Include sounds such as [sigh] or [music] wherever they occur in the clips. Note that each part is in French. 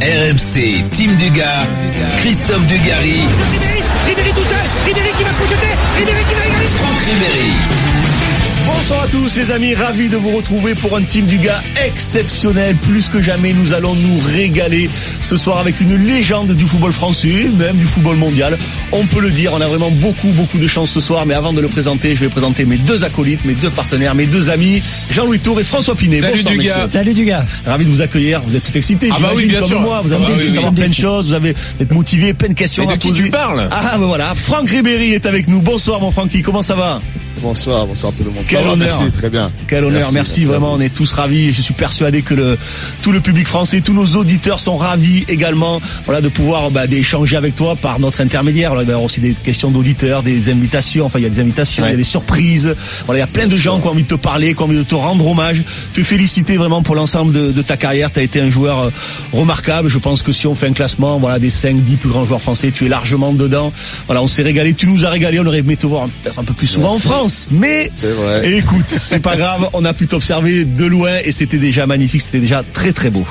RMC, Team Dugas, Christophe Dugarry. Ribéry, Ribéry tout seul, Ribéry qui va projeter, Ribéry qui va égaliser. Franck Ribéry. Bonsoir à tous les amis, ravi de vous retrouver pour un team du gars exceptionnel. Plus que jamais, nous allons nous régaler ce soir avec une légende du football français, même du football mondial. On peut le dire, on a vraiment beaucoup, beaucoup de chance ce soir. Mais avant de le présenter, je vais présenter mes deux acolytes, mes deux partenaires, mes deux amis, Jean-Louis Tour et François Pinet. Salut Bonsoir, messieurs. Salut du gars. Ravi de vous accueillir. Vous êtes tout excités. Ah bah oui, j'imagine, bien comme sûr. moi. Vous avez Ah bah envie de oui, savoir oui. plein de choses. Vous avez être motivé, plein de questions Mais de à qui poser. tu parles? Ah ben voilà, Franck Ribéry est avec nous. Bonsoir mon Francky, comment ça va? Bonsoir, bonsoir tout le monde. Quel honneur. Merci, très bien. Quel honneur, merci, vraiment, on est tous ravis. Je suis persuadé que le, tout le public français, tous nos auditeurs sont ravis également, voilà, de pouvoir bah, d'échanger avec toi par notre intermédiaire. Il va y avoir aussi des questions d'auditeurs, des invitations. Enfin, il y a des invitations, il y a des surprises. Voilà, il y a plein de gens qui ont envie de te parler, qui ont envie de te rendre hommage, te féliciter vraiment pour l'ensemble de, de ta carrière. Tu as été un joueur euh, remarquable. Je pense que si on fait un classement, voilà, des 5, 10 plus grands joueurs français, tu es largement dedans. Voilà, on s'est régalé. Tu nous as régalé. On aurait aimé te voir un peu plus souvent en France, mais C'est vrai. Écoute, c'est pas grave, on a pu t'observer de loin et c'était déjà magnifique, c'était déjà très très beau.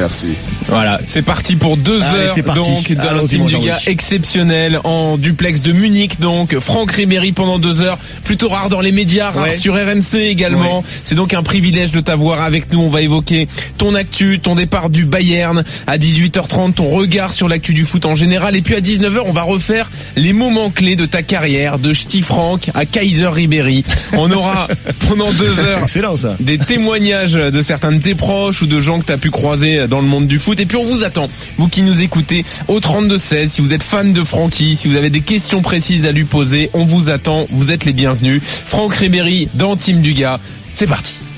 Merci. Voilà, c'est parti pour deux Allez, heures c'est parti. donc d'un team du gars exceptionnel en duplex de Munich donc Franck Ribéry pendant deux heures. Plutôt rare dans les médias rare sur RMC également. C'est donc un privilège de t'avoir avec nous. On va évoquer ton actu ton départ du Bayern. À 18h30 ton regard sur l'actu du foot en général. Et puis à 19h on va refaire les moments clés de ta carrière de Steve Franck à Kaiser Ribéry. On aura pendant deux [laughs] heures Excellent ça. des témoignages de certains de tes proches ou de gens que tu as pu croiser dans le monde du foot. Et puis on vous attend, vous qui nous écoutez, au 32-16, si vous êtes fan de Francky, si vous avez des questions précises à lui poser, on vous attend, vous êtes les bienvenus. Franck Ribéry dans Team Dugas, c'est parti.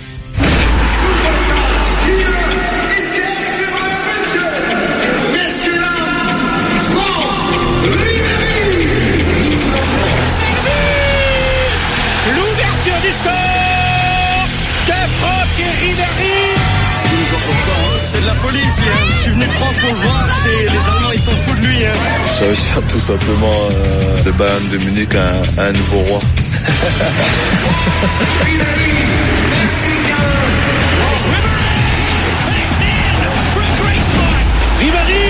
Suis venu de France pour le voir. C'est les Allemands, ils sont fous de lui. Hein. Ça veut dire tout simplement euh, le Bayern de Munich un, un nouveau roi. [laughs] Ribéry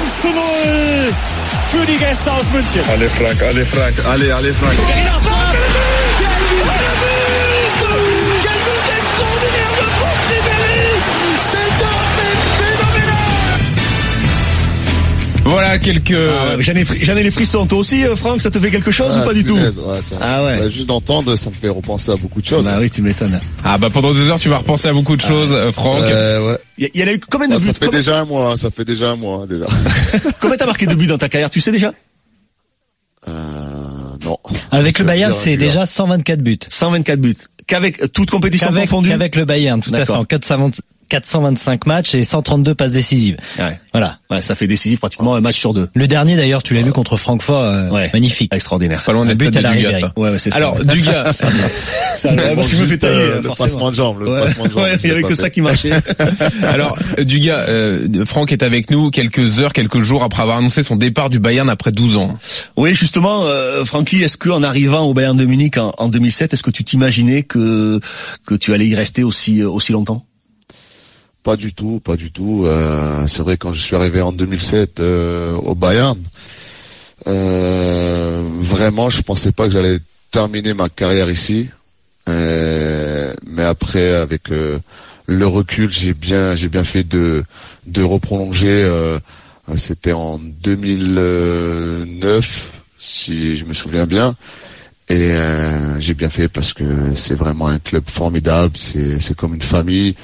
1 zu 0 für die Gäste aus München. Allez Frank, allez Frank, allez, allez Frank. Quelques... Ah ouais, J'en ai, ai les frissons. Toi aussi, euh, Franck, ça te fait quelque chose ou Ah, pas du tout ouais, ça- Ah ouais. bah, juste d'entendre, ça me fait repenser à beaucoup de choses. Bah oui, tu m'étonnes. Ah bah pendant deux heures tu vas repenser à beaucoup de choses, euh, Franck. Euh, ouais. Il y, en a eu combien de Ah, ça buts fait Combien- déjà un mois, hein, ça fait déjà un mois hein, déjà. [laughs] Combien t'as marqué de buts dans ta carrière Tu sais déjà Euh, non. Avec Je le Bayern, c'est déjà 124 buts. 124 buts. Qu'avec euh, toute compétition Qu'avec confondue qu'avec le Bayern, tout à fait, D'accord. en 420 425 matchs et 132 passes décisives. Ouais. Voilà. ouais, ça fait décisif pratiquement un match sur deux. Le dernier d'ailleurs, tu l'as vu contre Francfort, euh, Ouais. magnifique. Extraordinaire. Pas loin Un des but à de la Dugas, ça. Ouais, ouais, c'est ça. Alors Dugas, [laughs] Ça, ouais, manque qu'il me fait juste, tailler, euh, le passement de jambe, le Ouais, passement de jambe. ouais, il y avait que ça qui marchait. [laughs] Alors, euh, Dugas, euh, Franck est avec nous quelques heures, quelques jours après avoir annoncé son départ du Bayern après 12 ans. Oui, justement, euh, Francky, est-ce qu'en arrivant au Bayern de Munich en, en 2007, est-ce que tu t'imaginais que que tu allais y rester aussi euh, aussi longtemps? Pas du tout, pas du tout. Euh, c'est vrai quand je suis arrivé en 2007 euh, au Bayern, euh, vraiment je pensais pas que j'allais terminer ma carrière ici. Euh, mais après avec euh, le recul, j'ai bien j'ai bien fait de de reprolonger. euh, C'était en 2009, si je me souviens bien. Et j'ai bien fait parce que c'est vraiment un club formidable, c'est c'est comme une famille.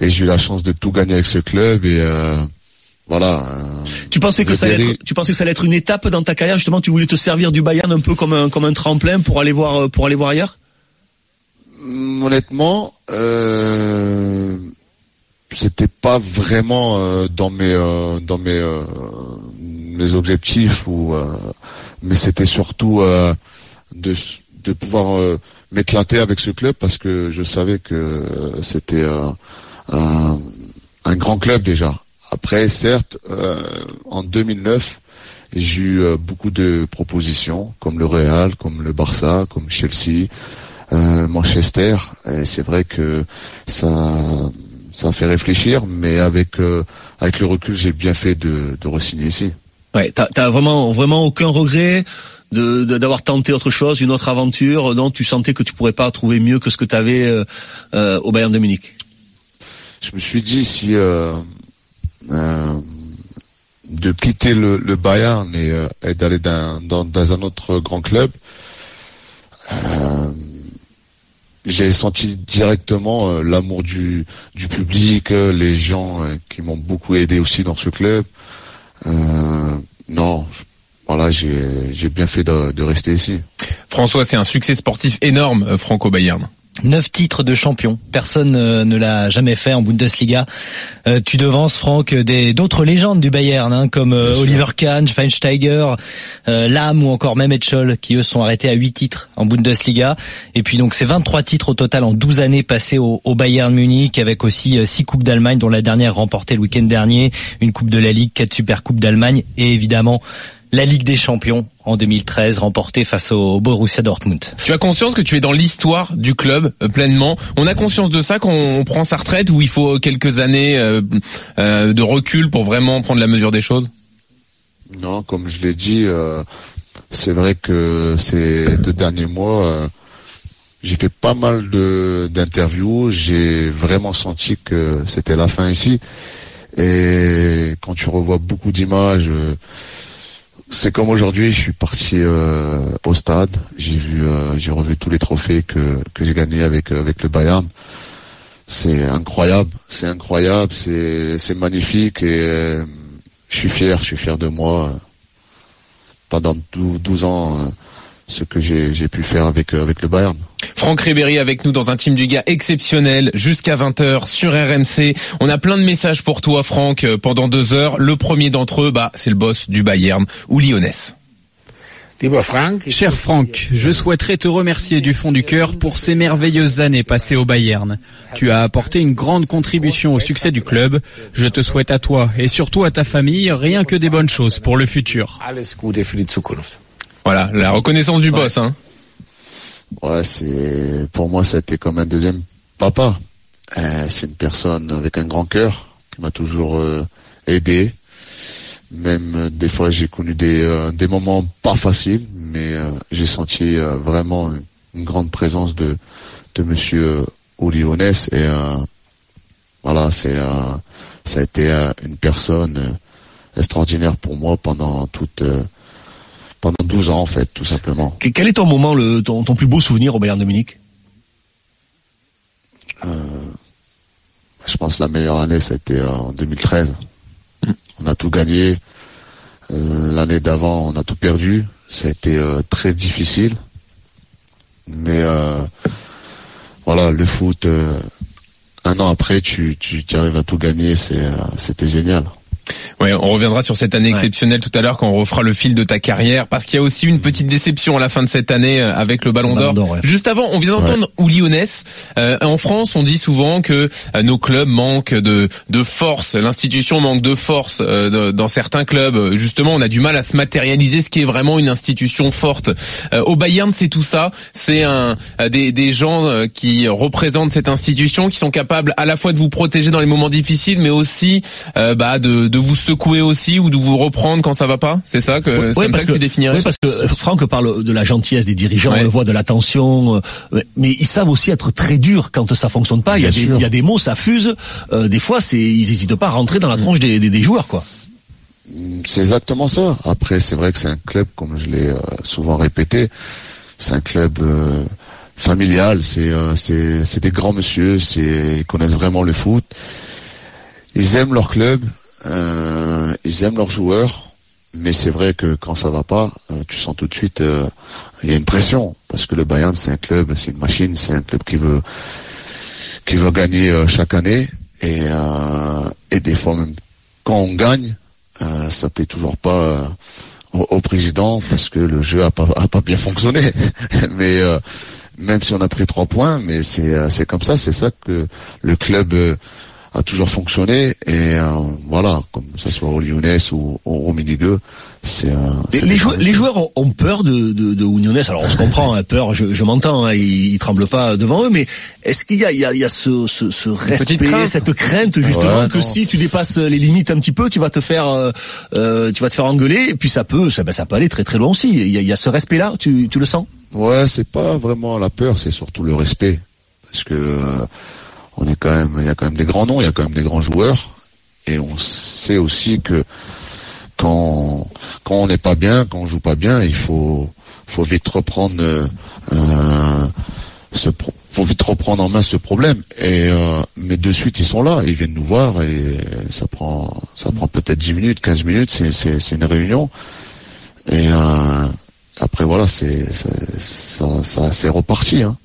Et j'ai eu la chance de tout gagner avec ce club et euh, voilà. euh, Tu pensais que ça allait être, tu pensais que ça allait être une étape dans ta carrière justement, tu voulais te servir du Bayern un peu comme un comme un tremplin pour aller voir euh, pour aller voir ailleurs? Hum, honnêtement, euh, c'était pas vraiment euh, dans mes euh, dans mes euh, mes objectifs ou euh, mais c'était surtout euh, de de pouvoir m'éclater avec ce club parce que je savais que c'était euh, un, un grand club déjà. Après, certes, euh, en 2009, j'ai eu euh, beaucoup de propositions, comme le Real, comme le Barça, comme Chelsea, euh, Manchester. Et c'est vrai que ça, ça fait réfléchir, mais avec euh, avec le recul, j'ai bien fait de, de re-signer ici. Ouais, t'as, t'as vraiment vraiment aucun regret de, de- d'avoir tenté autre chose, une autre aventure dont tu sentais que tu pourrais pas trouver mieux que ce que tu avais au Bayern de Munich? Je me suis dit si euh, euh, de quitter le, Bayern et, euh, d'aller dans, un autre grand club, j'ai senti directement l'amour du, public, les gens qui m'ont beaucoup aidé aussi dans ce club. Non, voilà, j'ai bien fait de, rester ici. François, c'est un succès sportif énorme, Franco Bayern. Neuf titres de champion. Personne euh, ne l'a jamais fait en Bundesliga. Euh, tu devances, Franck, des d'autres légendes du Bayern, hein, comme euh. Oliver Kahn, Schweinsteiger, euh, Lam ou encore Mehmet Scholl, qui eux sont arrêtés à huit titres en Bundesliga. Et puis donc c'est 23 titres au total en 12 années passées au, au Bayern Munich, avec aussi six coupes d'Allemagne, dont la dernière remportée le week-end dernier, une coupe de la Ligue, quatre super coupes d'Allemagne et évidemment la Ligue des Champions en 2013, remportée face au Borussia Dortmund. Tu as conscience que tu es dans l'histoire du club euh, pleinement? On a conscience de ça quand on prend sa retraite ou il faut quelques années euh, euh, de recul pour vraiment prendre la mesure des choses? Non, comme je l'ai dit, euh, c'est vrai que ces deux derniers mois, euh, j'ai fait pas mal de d'interviews. J'ai vraiment senti que c'était la fin ici. Et quand tu revois beaucoup d'images, euh, c'est comme aujourd'hui. Je suis parti euh, au stade. J'ai vu, euh, j'ai revu tous les trophées que que j'ai gagnés avec avec le Bayern. C'est incroyable, c'est incroyable, c'est c'est magnifique et euh, je suis fier, je suis fier de moi euh, pendant 12, 12 ans euh, ce que j'ai j'ai pu faire avec euh, avec le Bayern. Franck Ribéry avec nous dans un team du gars exceptionnel jusqu'à 20h sur RMC. On a plein de messages pour toi Franck euh, pendant deux heures. Le premier d'entre eux, bah, c'est le boss du Bayern ou Lyonnais. Cher Franck, je souhaiterais te remercier du fond du cœur pour ces merveilleuses années passées au Bayern. Tu as apporté une grande contribution au succès du club. Je te souhaite à toi et surtout à ta famille rien que des bonnes choses pour le futur. Voilà, la reconnaissance du boss. Hein. Ouais, c'est pour moi ça a été comme un deuxième papa. Euh, c'est une personne avec un grand cœur qui m'a toujours euh, aidé. Même euh, des fois j'ai connu des des moments pas faciles, mais j'ai senti vraiment une, grande présence de de Monsieur Oliones et voilà c'est ça a été une personne extraordinaire pour moi pendant toute pendant 12 ans en fait tout simplement. Que- Quel est ton moment, le, ton, ton plus beau souvenir au Bayern de Munich Je pense que la meilleure année, c'était euh, en 2013. On a tout gagné. Euh, L'année d'avant, on a tout perdu. Ça a été euh, très difficile. Mais euh, voilà, le foot, euh, un an après, tu, tu, tu arrives à tout gagner. Euh, c'était génial. Ouais, on reviendra sur cette année exceptionnelle tout à l'heure quand on refera le fil de ta carrière, parce qu'il y a aussi une petite déception à la fin de cette année euh, avec le Ballon d'Or. ouais. Juste avant, on vient d'entendre Uli Honès. Euh, en France, on dit souvent que euh, nos clubs manquent de, de force, l'institution manque de force euh, de- dans certains clubs. Justement, on a du mal à se matérialiser ce qui est vraiment une institution forte. Euh, au Bayern, c'est tout ça. C'est un euh, des, des gens qui représentent cette institution, qui sont capables à la fois de vous protéger dans les moments difficiles, mais aussi euh, bah, de, de vous secouer aussi ou de vous reprendre quand ça va pas? C'est ça que, comme parce ça que, que tu définirais. ouais, parce que euh, Franck parle de la gentillesse des dirigeants, Ouais. on le voit de l'attention, euh, mais ils savent aussi être très durs quand ça fonctionne pas. Il y a, des, sûr. il y a des mots, ça fuse. Euh, des fois, c'est ils hésitent pas à rentrer dans la tronche des, des, des joueurs, quoi. C'est exactement ça. Après, c'est vrai que c'est un club, comme je l'ai souvent répété, c'est un club euh, familial. C'est euh, des grands monsieur. C'est ils connaissent vraiment le foot. Ils aiment leur club. Euh, ils aiment leurs joueurs. Mais c'est vrai que quand ça va pas, euh, tu sens tout de suite euh, il y a une pression parce que le Bayern c'est un club, c'est une machine, c'est un club qui veut qui veut gagner chaque année et et des fois même quand on gagne, ça plaît toujours pas au, président parce que le jeu a pas a pas bien fonctionné. [laughs] mais même si on a pris trois points, mais c'est c'est comme ça, c'est ça que le club a toujours fonctionné et euh, voilà, comme ça soit au Lyonnais ou au, au Minigueux, c'est euh, Les, c'est les joueurs, grands les joueurs ont, ont peur de, de, de Unionnais. Alors on se comprend, hein, peur, je, je m'entends, hein, ils, ils tremblent pas devant eux, mais est-ce qu'il y a, il y a, il y a ce, ce, ce respect, crainte. cette crainte justement Ouais, que non. si tu dépasses les limites un petit peu, tu vas te faire, euh, euh, tu vas te faire engueuler, et puis ça peut, ça, ben, ça peut aller très très loin aussi. Il y a, il y a ce respect-là, tu, tu le sens? Ouais, c'est pas vraiment la peur, c'est surtout le respect. Parce que euh, on est quand même, il y a quand même des grands noms, il y a quand même des grands joueurs, et on sait aussi que quand quand on n'est pas bien, quand on joue pas bien, il faut faut vite reprendre euh, euh, ce faut vite reprendre en main ce problème. Et euh, mais de suite ils sont là, ils viennent nous voir et ça prend ça prend peut-être 10 minutes, 15 minutes, c'est c'est une réunion. Et euh, après voilà, c'est- ça, ça c'est reparti. Hein.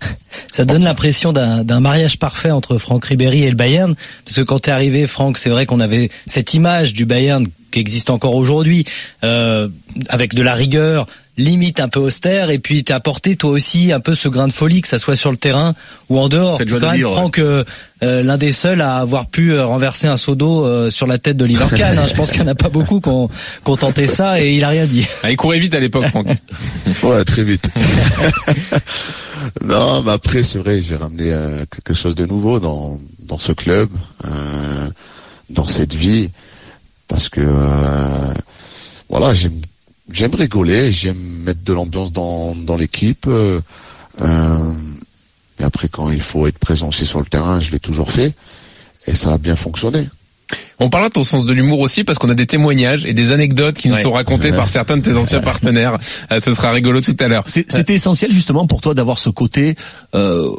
Ça donne l'impression d'un mariage parfait entre Franck Ribéry et le Bayern, parce que quand t'es arrivé, Franck, c'est vrai qu'on avait cette image du Bayern qui existe encore aujourd'hui, euh, avec de la rigueur, limite un peu austère, et puis t'as apporté toi aussi un peu ce grain de folie, que ça soit sur le terrain ou en dehors. Cette joie Quand de même, vivre. Franck, euh, euh, l'un des seuls à avoir pu euh, renverser un seau d'eau euh, sur la tête de Liver hein. Je pense qu'il n'y en a pas beaucoup qui ont, qui ont tenté ça, et il a rien dit. Ah, il courait vite à l'époque, Franck. [laughs] Ouais, très vite. [laughs] non, mais après c'est vrai, j'ai ramené euh, quelque chose de nouveau dans dans ce club, euh, dans cette vie, parce que euh, voilà, j'aime j'aime rigoler, j'aime mettre de l'ambiance dans dans l'équipe. euh, euh, et après, quand il faut être présent aussi sur le terrain, je l'ai toujours fait, et ça a bien fonctionné. On parlera de ton sens de l'humour aussi parce qu'on a des témoignages et des anecdotes qui nous Ouais. sont racontées par certains de tes anciens partenaires. Euh, ce sera rigolo tout à l'heure. C'est- C'était essentiel justement pour toi d'avoir ce côté. Euh,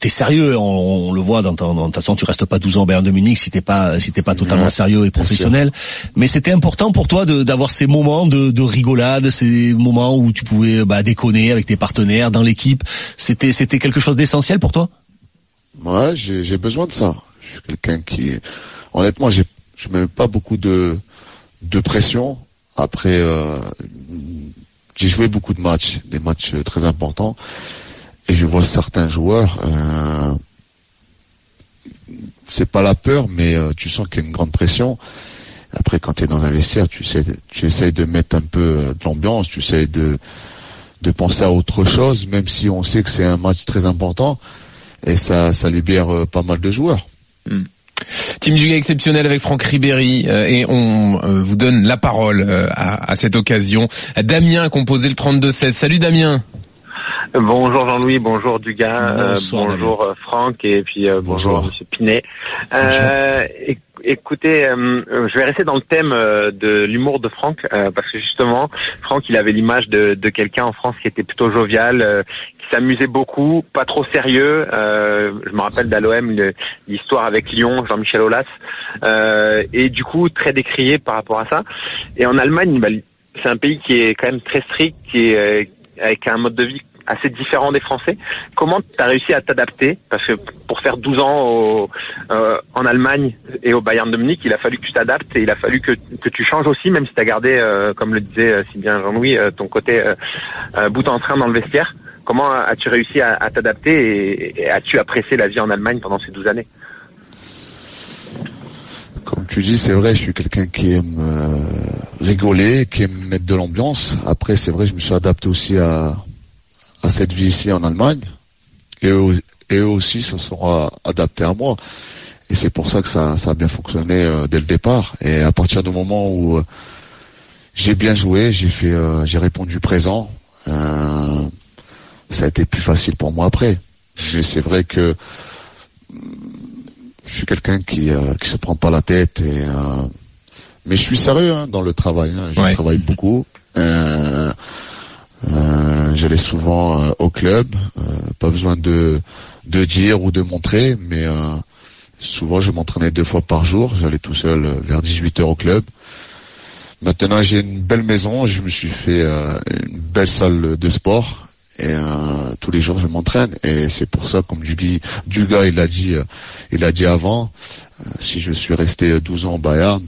T'es sérieux, on, on le voit dans, ton- dans ta façon, tu restes pas 12 ans au Bayern de Munich si t'es pas si t'es pas totalement sérieux et professionnel. Mais c'était important pour toi d'avoir ces moments de, de rigolade, ces moments où tu pouvais bah, déconner avec tes partenaires dans l'équipe. C'était c'était quelque chose d'essentiel pour toi? Ouais, j'ai besoin de ça. Je suis quelqu'un qui, honnêtement, j'ai je mets pas beaucoup de de pression. Après, euh, j'ai joué beaucoup de matchs, des matchs très importants, et je vois certains joueurs. Euh, c'est pas la peur, mais euh, tu sens qu'il y a une grande pression. Après, quand tu es dans un vestiaire, tu sais, tu essayes de mettre un peu euh, de l'ambiance, tu essayes de penser à autre chose, même si on sait que c'est un match très important et ça, ça libère euh, pas mal de joueurs. Team du exceptionnel avec Franck Ribéry et on vous donne la parole à, à cette occasion. Damien a composé le 32-16. Salut Damien. Bonjour Jean-Louis, bonjour Dugas, euh, bonjour euh, Franck et puis euh, bonjour, Bonjour. Monsieur Pinet. Euh, éc- écoutez, euh, euh, je vais rester dans le thème de l'humour de Franck euh, parce que justement, Franck, il avait l'image de, de quelqu'un en France qui était plutôt jovial, euh, qui s'amusait beaucoup, pas trop sérieux. Euh, je me rappelle d'Aloem le- l'histoire avec Lyon, Jean-Michel Aulas, euh, et du coup très décrié par rapport à ça. Et en Allemagne, bah, c'est un pays qui est quand même très strict, qui est euh, avec un mode de vie assez différent des Français. Comment tu as réussi à t'adapter Parce que pour faire 12 ans au, euh, en Allemagne et au Bayern de Munich, il a fallu que tu t'adaptes et il a fallu que, tu changes aussi, même si tu as gardé, euh, comme le disait euh, si bien Jean-Louis, euh, ton côté euh, euh, bout en train dans le vestiaire. Comment as-tu réussi à, à t'adapter et, et as-tu apprécié la vie en Allemagne pendant ces 12 années Comme tu dis, c'est vrai, je suis quelqu'un qui aime euh, rigoler, qui aime mettre de l'ambiance. Après, c'est vrai, je me suis adapté aussi à, à cette vie ici en Allemagne. Et eux, et eux aussi se sont adaptés à moi. Et c'est pour ça que ça, ça a bien fonctionné euh, dès le départ. Et à partir du moment où euh, j'ai bien joué, j'ai fait, euh, j'ai répondu présent, ça a été plus facile pour moi après. Mais c'est vrai que je suis quelqu'un qui qui se prend pas la tête et mais je suis sérieux hein, dans le travail. Hein. Je Ouais. travaille beaucoup. Euh, J'allais souvent euh, au club. euh, pas besoin de de dire ou de montrer, mais souvent je m'entraînais deux fois par jour. J'allais tout seul vers 18 heures au club. Maintenant j'ai une belle maison. Je me suis fait une belle salle de sport. Et tous les jours je m'entraîne et c'est pour ça comme du, du gars il a dit il a dit avant si je suis resté 12 ans au Bayern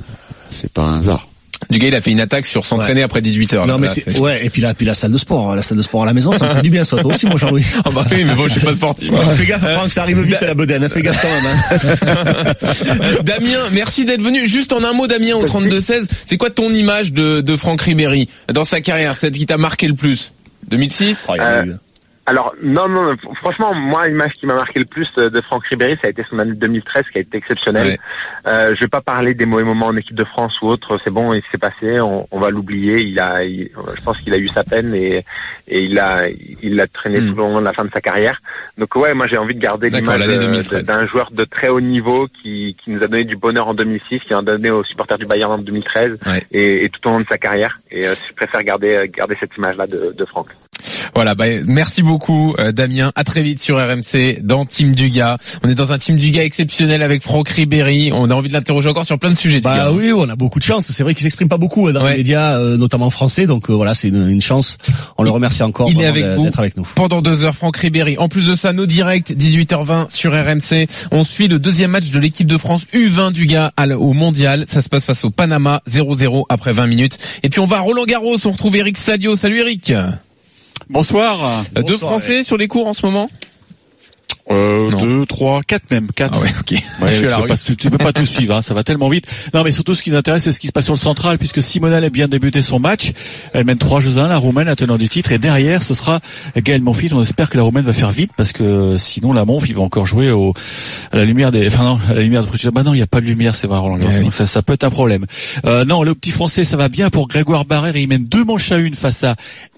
c'est pas un hasard Dugas, il a fait une attaque sur s'entraîner après 18 heures. Non là, mais là, c'est ouais et puis là puis la salle de sport, hein, la salle de sport à la maison, ça me fait du bien ça toi aussi mon Jean-Louis. [laughs] Ah bah oui, mais bon, je suis pas [laughs] sportif. Fais gaffe Franck, ça arrive vite à la bedaine, hein, fais gaffe quand même. hein. [laughs] Damien, merci d'être venu. Juste en un mot, Damien, au 32-16, c'est quoi ton image de, de Franck Ribéry dans sa carrière, celle qui t'a marqué le plus? 2006 Oh, il y a eu- Alors non, non, non, franchement, moi, l'image qui m'a marqué le plus euh, de Franck Ribéry, ça a été son année 2013 qui a été exceptionnelle. Ouais. Euh, je vais pas parler des mauvais moments en équipe de France ou autre, c'est bon, il s'est passé, on, on va l'oublier. Il a, il- je pense qu'il a eu sa peine et, et il a, il l'a traîné Hmm. tout au long de la fin de sa carrière. Donc ouais, moi j'ai envie de garder l'image l'année euh, 2013. de- d'un joueur de très haut niveau qui, qui nous a donné du bonheur en 2006, qui en a donné aux supporters du Bayern en 2013 Ouais. et, et tout au long de sa carrière. Et euh, je préfère garder, garder cette image-là de, de Franck. Voilà, bah, merci beaucoup euh, Damien. À très vite sur RMC dans Team Dugas. On est dans un Team Dugas exceptionnel avec Franck Ribéry. On a envie de l'interroger encore sur plein de sujets. Bah Dugas. oui, on a beaucoup de chance. C'est vrai qu'il s'exprime pas beaucoup hein, dans Ouais. les médias, euh, notamment français. Donc euh, voilà, c'est une, une chance. On le remercie encore Il est vraiment avec d'être vous. d'être avec nous. Pendant deux heures, Franck Ribéry. En plus de ça, nos directs, 18h20 sur RMC. On suit le deuxième match de l'équipe de France U20 du gars à l- au mondial. Ça se passe face au Panama, 0-0 après 20 minutes. Et puis on va à Roland Garros. On retrouve Eric Salio. Salut Eric. Bonsoir. Euh, Deux Français sur les cours en ce moment Euh, Non. deux, trois, quatre même, quatre. Ah ouais, ok. Ouais, [laughs] Je suis tu, peux pas, tu, tu peux pas tout suivre, hein, ça va tellement vite. Non, mais surtout ce qui nous intéresse, c'est ce qui se passe sur le central, puisque Simonal a bien débuté son match. Elle mène 3 jeux à 1, la Roumaine, la tenant du titre, et derrière, ce sera Gaël Monfils. On espère que la Roumaine va faire vite, parce que sinon la Monf, il va encore jouer au, à la lumière des, enfin non, à la lumière de Bah non, il n'y a pas de lumière, c'est vrai, Roland oui. Donc ça, ça peut être un problème. Euh, non, le petit français, ça va bien pour Grégoire Barrère, et il mène deux manches à une face à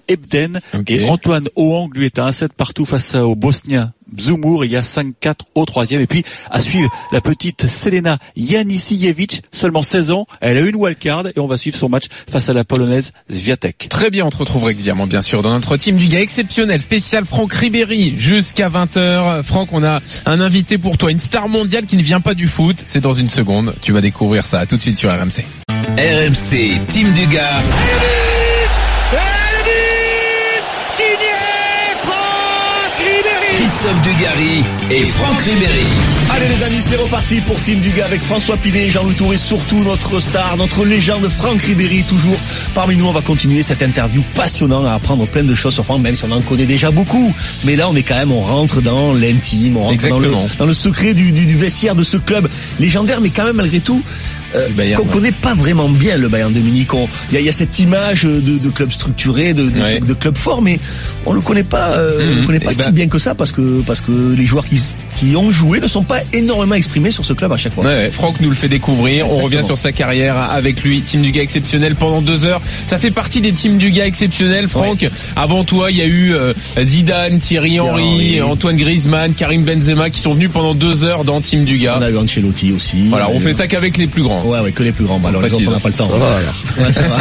Ebden, et Antoine Hoang lui est à 1-7 partout face au Bosnien Bzumur. Il y a 5-4 au troisième. Et puis, à suivre, la petite Selena Janisijevic, seulement 16 ans. Elle a une wildcard et on va suivre son match face à la polonaise Zviatek. Très bien, on te retrouve régulièrement, bien sûr, dans notre team du gars exceptionnel, spécial Franck Ribéry, jusqu'à 20h. Franck, on a un invité pour toi, une star mondiale qui ne vient pas du foot. C'est dans une seconde. Tu vas découvrir ça tout de suite sur RMC. RMC, Team Dugas. Signé Christophe Dugarry et Franck Ribéry. Allez les amis, c'est reparti pour Team Dugas avec François Pinet, Jean-Louis Tour et surtout notre star, notre légende Franck Ribéry, toujours parmi nous. On va continuer cette interview passionnante à apprendre plein de choses sur Franck, même si on en connaît déjà beaucoup. Mais là, on est quand même, on rentre dans l'intime, on rentre dans le, Exactement. dans le secret du, du, du vestiaire de ce club légendaire, mais quand même malgré tout, euh, qu'on connaît pas vraiment bien le Bayern de Munich. Il y, a- il y a cette image de, de club structuré, de, de, Ouais. de club fort, mais on le connaît pas, euh, on Mhm. le connaît pas Eh si ben- bien que ça parce que parce que les joueurs qui qui ont joué ne sont pas énormément exprimés sur ce club à chaque fois. Ouais, ouais, Franck nous le fait découvrir. On revient sur sa carrière avec lui. Team du gars exceptionnel pendant deux heures. Ça fait partie des teams du gars exceptionnels. Franck, avant toi, il y a eu euh, Zidane, Thierry Henry. Antoine Griezmann, Karim Benzema qui sont venus pendant deux heures dans Team du gars. On a eu Ancelotti aussi. Voilà, on fait ça qu'avec les plus grands. Ouais, ouais, que les plus grands. Bah, alors les autres, on n'a pas le temps. Ça va, alors. [laughs] Ouais, ça va.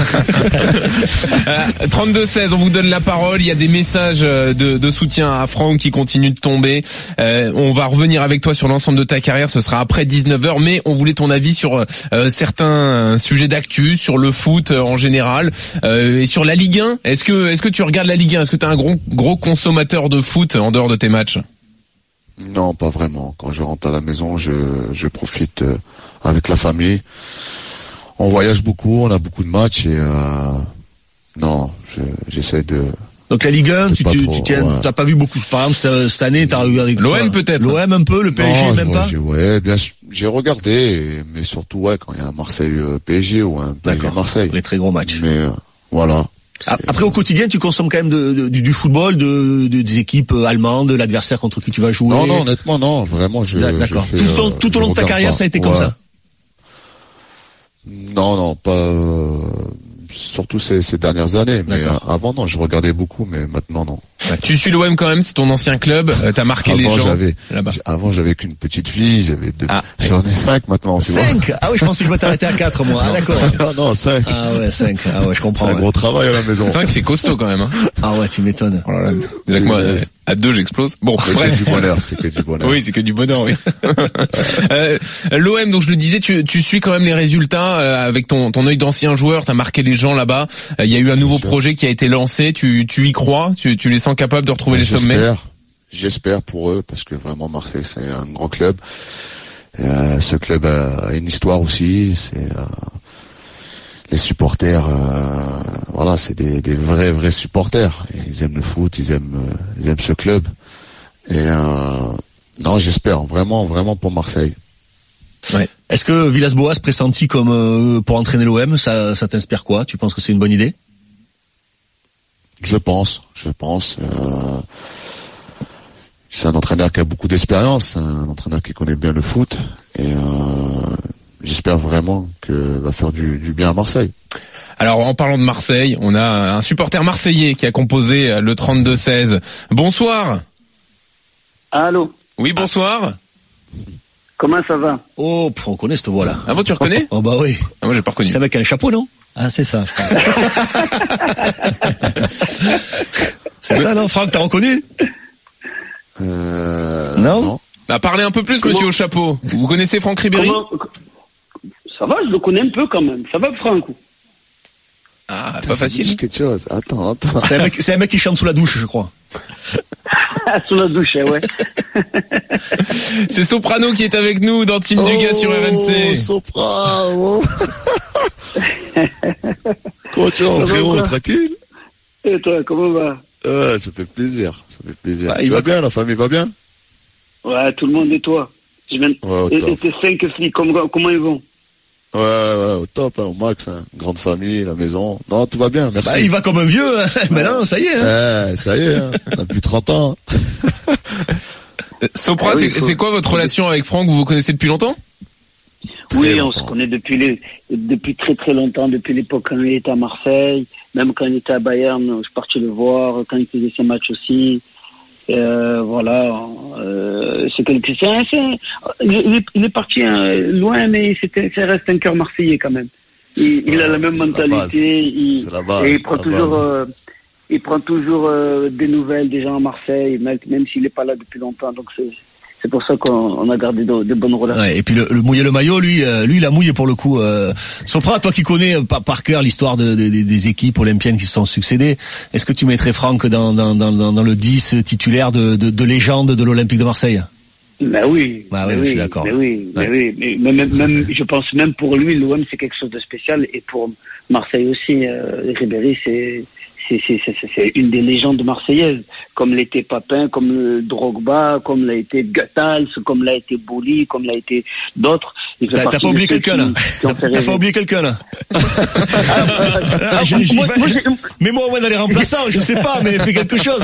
Euh, 32-16, on vous donne la parole. Il y a des messages euh, de, de soutien à Franck qui continuent de tomber. Euh, on va revenir avec toi sur l'ensemble de ta carrière. Ce sera après 19h, mais on voulait ton avis sur euh, certains sujets d'actu, sur le foot euh, en général euh, et sur la Ligue 1. Est-ce que est-ce que tu regardes la Ligue 1 Est-ce que tu es un gros gros consommateur de foot en dehors de tes matchs? Non, pas vraiment. Quand je rentre à la maison, je, je profite euh, avec la famille. On voyage beaucoup, on a beaucoup de matchs et euh, non, je- j'essaie de. Donc la Ligue 1, C'est tu tu tu ouais. t'as pas vu beaucoup. Par exemple, cette, cette année, t'as regardé quoi L'OM peut-être L'OM un peu, le PSG Non, même je- pas. j'ai- Ouais, bien j'ai regardé, mais surtout ouais quand il y a un Marseille euh, PSG ou un PSG. Marseille. Les très gros matchs. Mais euh, voilà. Après, au quotidien, tu consommes quand même de, de- du, du football, de, de- des équipes euh, allemandes, de l'adversaire contre qui tu vas jouer. Non, non, honnêtement, non, vraiment, je. D'a- je D'accord. fais, Tout, temps- euh, tout au long de ta carrière, pas. ça a été comme ça. Non, non, pas. Surtout ces, ces dernières années. Mais euh, avant, non, je regardais beaucoup, mais maintenant, non. Tu suis l'OM quand même, c'est ton ancien club. euh, T'as marqué les gens j'avais, avant, j'avais qu'une petite fille, j'avais deux. Ah, J'en ai cinq maintenant. 5 Ah oui, je pensais que je m'arrêter à 4 moi. Ah d'accord. [laughs] non, non, cinq. Ah ouais, 5 Ah ouais, je C'est comprends. un ouais. gros travail à la maison. C'est vrai que c'est costaud quand même. Hein. Ah ouais, tu m'étonnes. Oh là moi, à deux, j'explose. Bon, C'est que du bonheur, c'est que du bonheur. Oui, c'est que du bonheur, oui. [laughs] euh, L'OM, donc je le disais, tu, tu suis quand même les résultats euh, avec ton, ton œil d'ancien joueur. T'as marqué les gens là-bas. Euh, Il y a eu un nouveau projet qui a été lancé. Tu, tu y crois? Tu, tu les sens capables de retrouver les sommets? J'espère, j'espère pour eux, parce que vraiment Marseille c'est un grand club. Euh, ce club a une histoire aussi. C'est euh, les supporters, euh, voilà, c'est des, des vrais vrais supporters. Ils aiment le foot, ils aiment ils aiment ce club. Et non, j'espère vraiment vraiment pour Marseille. Ouais. Est-ce que Villas-Boas pressenti comme euh, pour entraîner l'OM, ça, ça t'inspire quoi? Tu penses que c'est une bonne idée? Je pense, je pense. Euh, c'est un entraîneur qui a beaucoup d'expérience, un entraîneur qui connaît bien le foot et euh, j'espère vraiment que va faire du, du bien à Marseille. Alors en parlant de Marseille, on a un supporter marseillais qui a composé le 32-16. Bonsoir. Allô? Oui, bonsoir. Comment ça va? Oh, pff, on connaît cette voix-là. Ah bon, tu reconnais? [laughs] Oh bah oui. Ah, Moi, j'ai pas reconnu. C'est un mec qui a un chapeau, non? Ah, c'est ça. [laughs] C'est ça, non? Franck, t'as reconnu? Euh, Non, Bah, parlez un peu plus, Comment monsieur au chapeau. Vous connaissez Franck Ribéry? Comment Ça va, je le connais un peu quand même. Ça va, Franck? Ah, pas facile. quelque chose. Attends, attends. C'est un, mec- c'est un mec qui chante sous la douche, je crois. Sous la douche, eh, ouais. [laughs] C'est Soprano qui est avec nous dans Team Dugas sur Oh, RMC. Soprano. [laughs] Comment tu vas, frérot Tranquille Et toi, comment va Ouais, ça fait plaisir. Ça fait plaisir. Ah, il va bien, la famille va bien? Ouais, tout le monde et toi? Je viens... Au et, tes cinq flics, comment, comment ils vont? Ouais, ouais, au top, hein, au max. Hein. Grande famille, la maison. Non, tout va bien, merci. Bah, il va comme un vieux. Hein. [laughs] Maintenant, ça y est. Hein. Ouais, ça y est, hein. on a plus 30 ans. [laughs] Euh, Sopra, Ah oui, c'est faut- c'est quoi votre relation avec Franck? Vous vous connaissez depuis longtemps? Très Oui, on se connaît depuis les, depuis très très longtemps, depuis l'époque quand il était à Marseille, même quand il était à Bayern, je suis parti le voir, quand il faisait ses matchs aussi. Euh, voilà, euh, c'est quelque un- il, il est, il est parti hein, loin, mais c'était, ça reste un cœur marseillais quand même. Il, il a la même la mentalité, il, base, et il prend toujours, euh, il prend toujours euh, des nouvelles des gens à Marseille, même, même s'il n'est pas là depuis longtemps. Donc c'est, pour ça qu'on on a gardé de, de bonnes relations. Ouais, et puis le, le mouiller le maillot, lui, euh, lui, il a mouillé pour le coup. Euh, Sopra, toi qui connais euh, par, par cœur l'histoire de, de- des- équipes olympiennes qui se sont succédées, est-ce que tu mettrais Franck dans, dans, dans, dans, dans le 10 titulaire de, de, de légende de l'Olympique de Marseille? Ben oui, Bah ben oui, oui, je suis d'accord. ben oui, ben Ouais. oui. Mais même, même, je pense même pour lui, l'OM c'est quelque chose de spécial et pour Marseille aussi, euh, Ribéry c'est c'est une des légendes marseillaises, comme l'était Papin, comme le Drogba, comme l'a été Gatals, comme l'a été Bouli, comme l'a été d'autres. T'as pas oublié quelqu'un là T'as pas oublié quelqu'un là j'ai- moi, moins dans les remplaçants, je sais pas, mais fais quelque chose.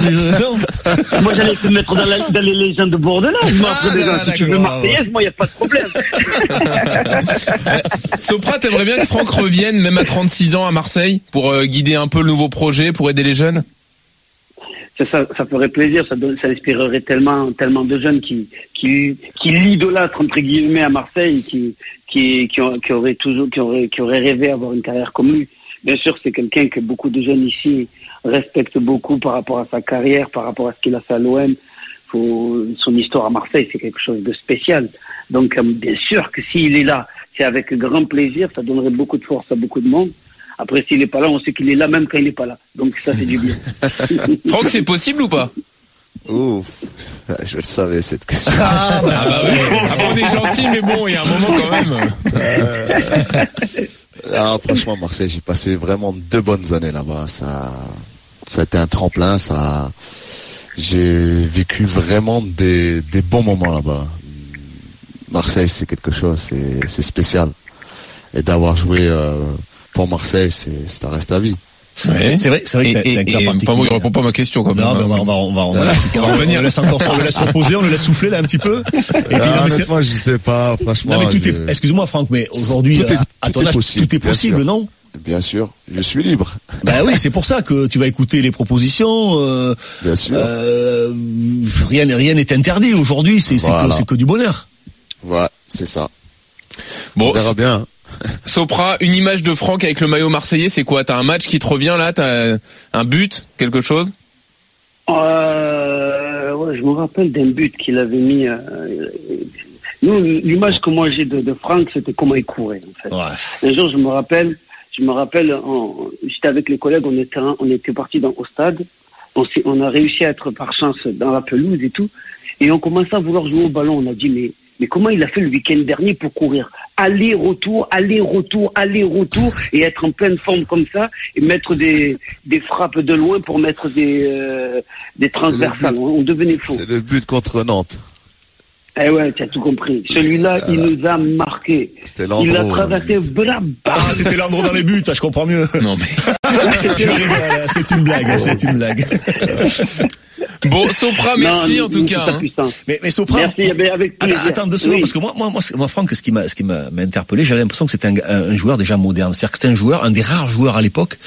moi, j'allais te mettre dans, la- dans les légendes de Bordelais. Moi, Ah, si tu veux Marseillaise, moi, il n'y a pas de problème. [laughs] Sopra, t'aimerais bien que Franck revienne, même à 36 ans, à Marseille, pour euh, guider un peu le nouveau projet, pour aider les jeunes? Ça, ferait plaisir, ça, inspirerait tellement, tellement de jeunes qui, qui, qui l'idolâtrent entre guillemets à Marseille, qui, qui, qui, auraient toujours, qui auraient, qui auraient rêvé d'avoir une carrière comme lui. Bien sûr, c'est quelqu'un que beaucoup de jeunes ici respectent beaucoup par rapport à sa carrière, par rapport à ce qu'il a fait à l'OM. Son histoire à Marseille, c'est quelque chose de spécial. Donc, euh, bien sûr que s'il est là, c'est avec grand plaisir, ça donnerait beaucoup de force à beaucoup de monde. Après, s'il n'est pas là, on sait qu'il est là même quand il n'est pas là. Donc, ça, c'est du bien. [laughs] Franck, c'est possible ou pas? Ouf, je le savais cette question. Ah bah oui, ah bah, on est gentil, mais bon, il y a un moment quand même. Ah, franchement, Marseille, j'ai passé vraiment deux bonnes années là-bas. Ça, ça a été un tremplin. Ça, j'ai vécu vraiment des, des bons moments là-bas. Marseille, c'est quelque chose, c'est, c'est spécial. Et d'avoir joué euh, pour Marseille, c'est, ça reste à vie. Ouais. C'est vrai, c'est vrai que c'est- un et- particulier. pas moi, il répond pas à ma question quand même. Non, mais on va, on va, on va, on va, On va revenir. on le laisse encore, on le laisse reposer, on le laisse souffler là un petit peu. Et puis, Ah, non, mais c'est- honnêtement, je sais pas, franchement. non, mais tout je- est, excuse-moi Franck, mais aujourd'hui, Tout est- à- ton âge, possible, tout est possible, non? Bien sûr, je suis libre. Ben oui, c'est pour ça que tu vas écouter les propositions. Euh, Bien sûr. euh, rien, rien n'est interdit aujourd'hui. C'est c'est Voilà. que, c'est que du bonheur. Ouais, c'est ça. Bon, On verra bien. Sopra, une image de Franck avec le maillot marseillais, c'est quoi? T'as un match qui te revient là? T'as un but Quelque chose? Euh, ouais, je me rappelle d'un but qu'il avait mis. Euh, nous, l'image que moi j'ai de, de Franck, c'était comment il courait. En fait. Ouais. Un jour, je me rappelle, je me rappelle, j'étais avec les collègues, on était, on était partis dans, au stade, on, on a réussi à être par chance dans la pelouse et tout, et on commençait à vouloir jouer au ballon. On a dit mais mais comment il a fait le week-end dernier pour courir aller-retour, aller-retour, aller-retour, et être en pleine forme comme ça, et mettre des, des frappes de loin pour mettre des, euh, des transversales. On devenait fou. C'est le but contre Nantes. Eh ouais, tu as tout compris. Celui-là, il nous a marqué. C'était Il Landreau. a traversé brab. Ah, c'était Landreau dans les buts, je comprends mieux. Non mais [laughs] Je rigole, c'est une blague, c'est une blague. [laughs] bon, Sopra, merci Non, en tout cas. hein. Mais, mais Sopra. Merci, avec Attends, plaisir. attends deux secondes, Oui. parce que moi, moi, moi, Franck, ce qui m'a, ce qui m'a, m'a interpellé, j'avais l'impression que c'était un, un- un joueur déjà moderne. C'est-à-dire que c'était un joueur, un des rares joueurs à l'époque,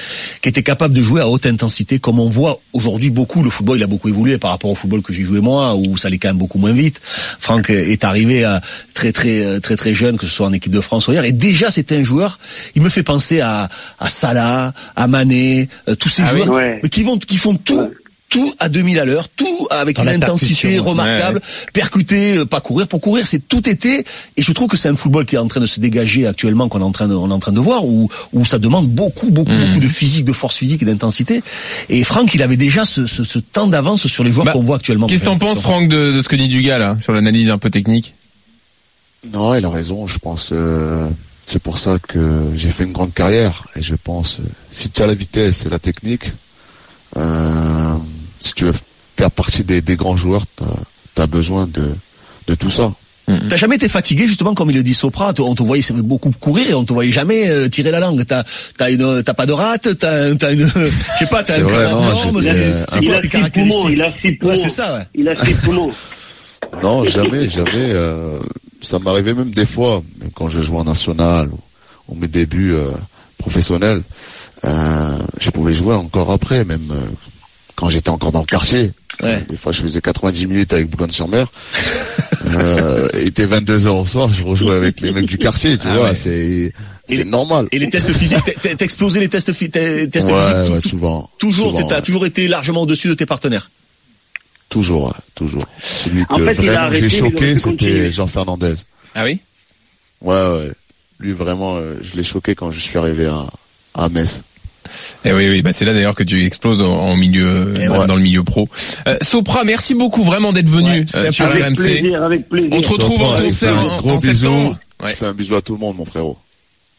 qui était capable de jouer à haute intensité, comme on voit aujourd'hui beaucoup. Le football, il a beaucoup évolué par rapport au football que j'ai joué moi, où ça allait quand même beaucoup moins vite. Franck est arrivé à très, très, très, très jeune, que ce soit en équipe de France ou ailleurs, et déjà c'était un joueur. Il me fait penser à, à Salah, à Mané, euh, tous ces Ah oui joueurs Ouais. qui vont, qui font tout. Tout à 2000 à l'heure, tout avec Dans une intensité ouais. remarquable, percuter, euh, pas courir pour courir, c'est tout été. Et je trouve que c'est un football qui est en train de se dégager actuellement, qu'on est en train de, on est en train de voir, où, où ça demande beaucoup, beaucoup, Mm. beaucoup de physique, de force physique et d'intensité. Et Franck, il avait déjà ce, ce, ce temps d'avance sur les joueurs Bah, qu'on voit actuellement. Qu'est-ce que t'en penses, Franck, de, de ce que dit Dugas là, sur l'analyse un peu technique? Non, il a raison. Je pense euh, c'est pour ça que j'ai fait une grande carrière. Et je pense, euh, si tu as la vitesse et la technique, euh, si tu veux faire partie des, des grands joueurs, tu as, besoin de, de tout ça. T'as jamais été fatigué justement comme il le dit Sopra, on te voyait beaucoup courir et on te voyait jamais euh, tirer la langue. T'as t'as une t'as pas de rate, t'as t'as une [laughs] je sais pas, t'as C'est un vrai, cœur non, énorme, c'est c'est Il quoi a tes six poumons, caractéristiques il a six poumons. Ouais, c'est ça, ouais. Il a six [laughs] poumons. Non, jamais, jamais. euh, ça m'arrivait même des fois, même quand je jouais en national ou, ou mes débuts euh, professionnels, euh, je pouvais jouer encore après, même euh, quand j'étais encore dans le quartier. Ouais. Des fois, je faisais 90 minutes avec Boulogne-sur-Mer. [laughs] euh, il était 22 heures au soir, je rejouais avec les mecs du quartier, tu Ah vois, ouais. c'est c'est normal. Et les tests physiques, explosé les tests, tests Ouais, physiques ouais, souvent. toujours, t'as ouais. toujours été largement au-dessus de tes partenaires. Toujours, ouais, toujours. Celui que fait, vraiment j'ai choqué, c'était. Jean Fernandez. Ah oui? Ouais, ouais. Lui, vraiment, euh, je l'ai choqué quand je suis arrivé à, à Metz. Eh oui, oui, bah c'est là d'ailleurs que tu exploses en, en milieu, Eh dans, ouais. dans le milieu pro. Euh, Sopra, merci beaucoup vraiment d'être venu Ouais, euh, sur. Avec RMC. plaisir, avec plaisir. On te retrouve en concert un en, gros en bisou. septembre. Ouais. Je fais un bisou à tout le monde, mon frérot.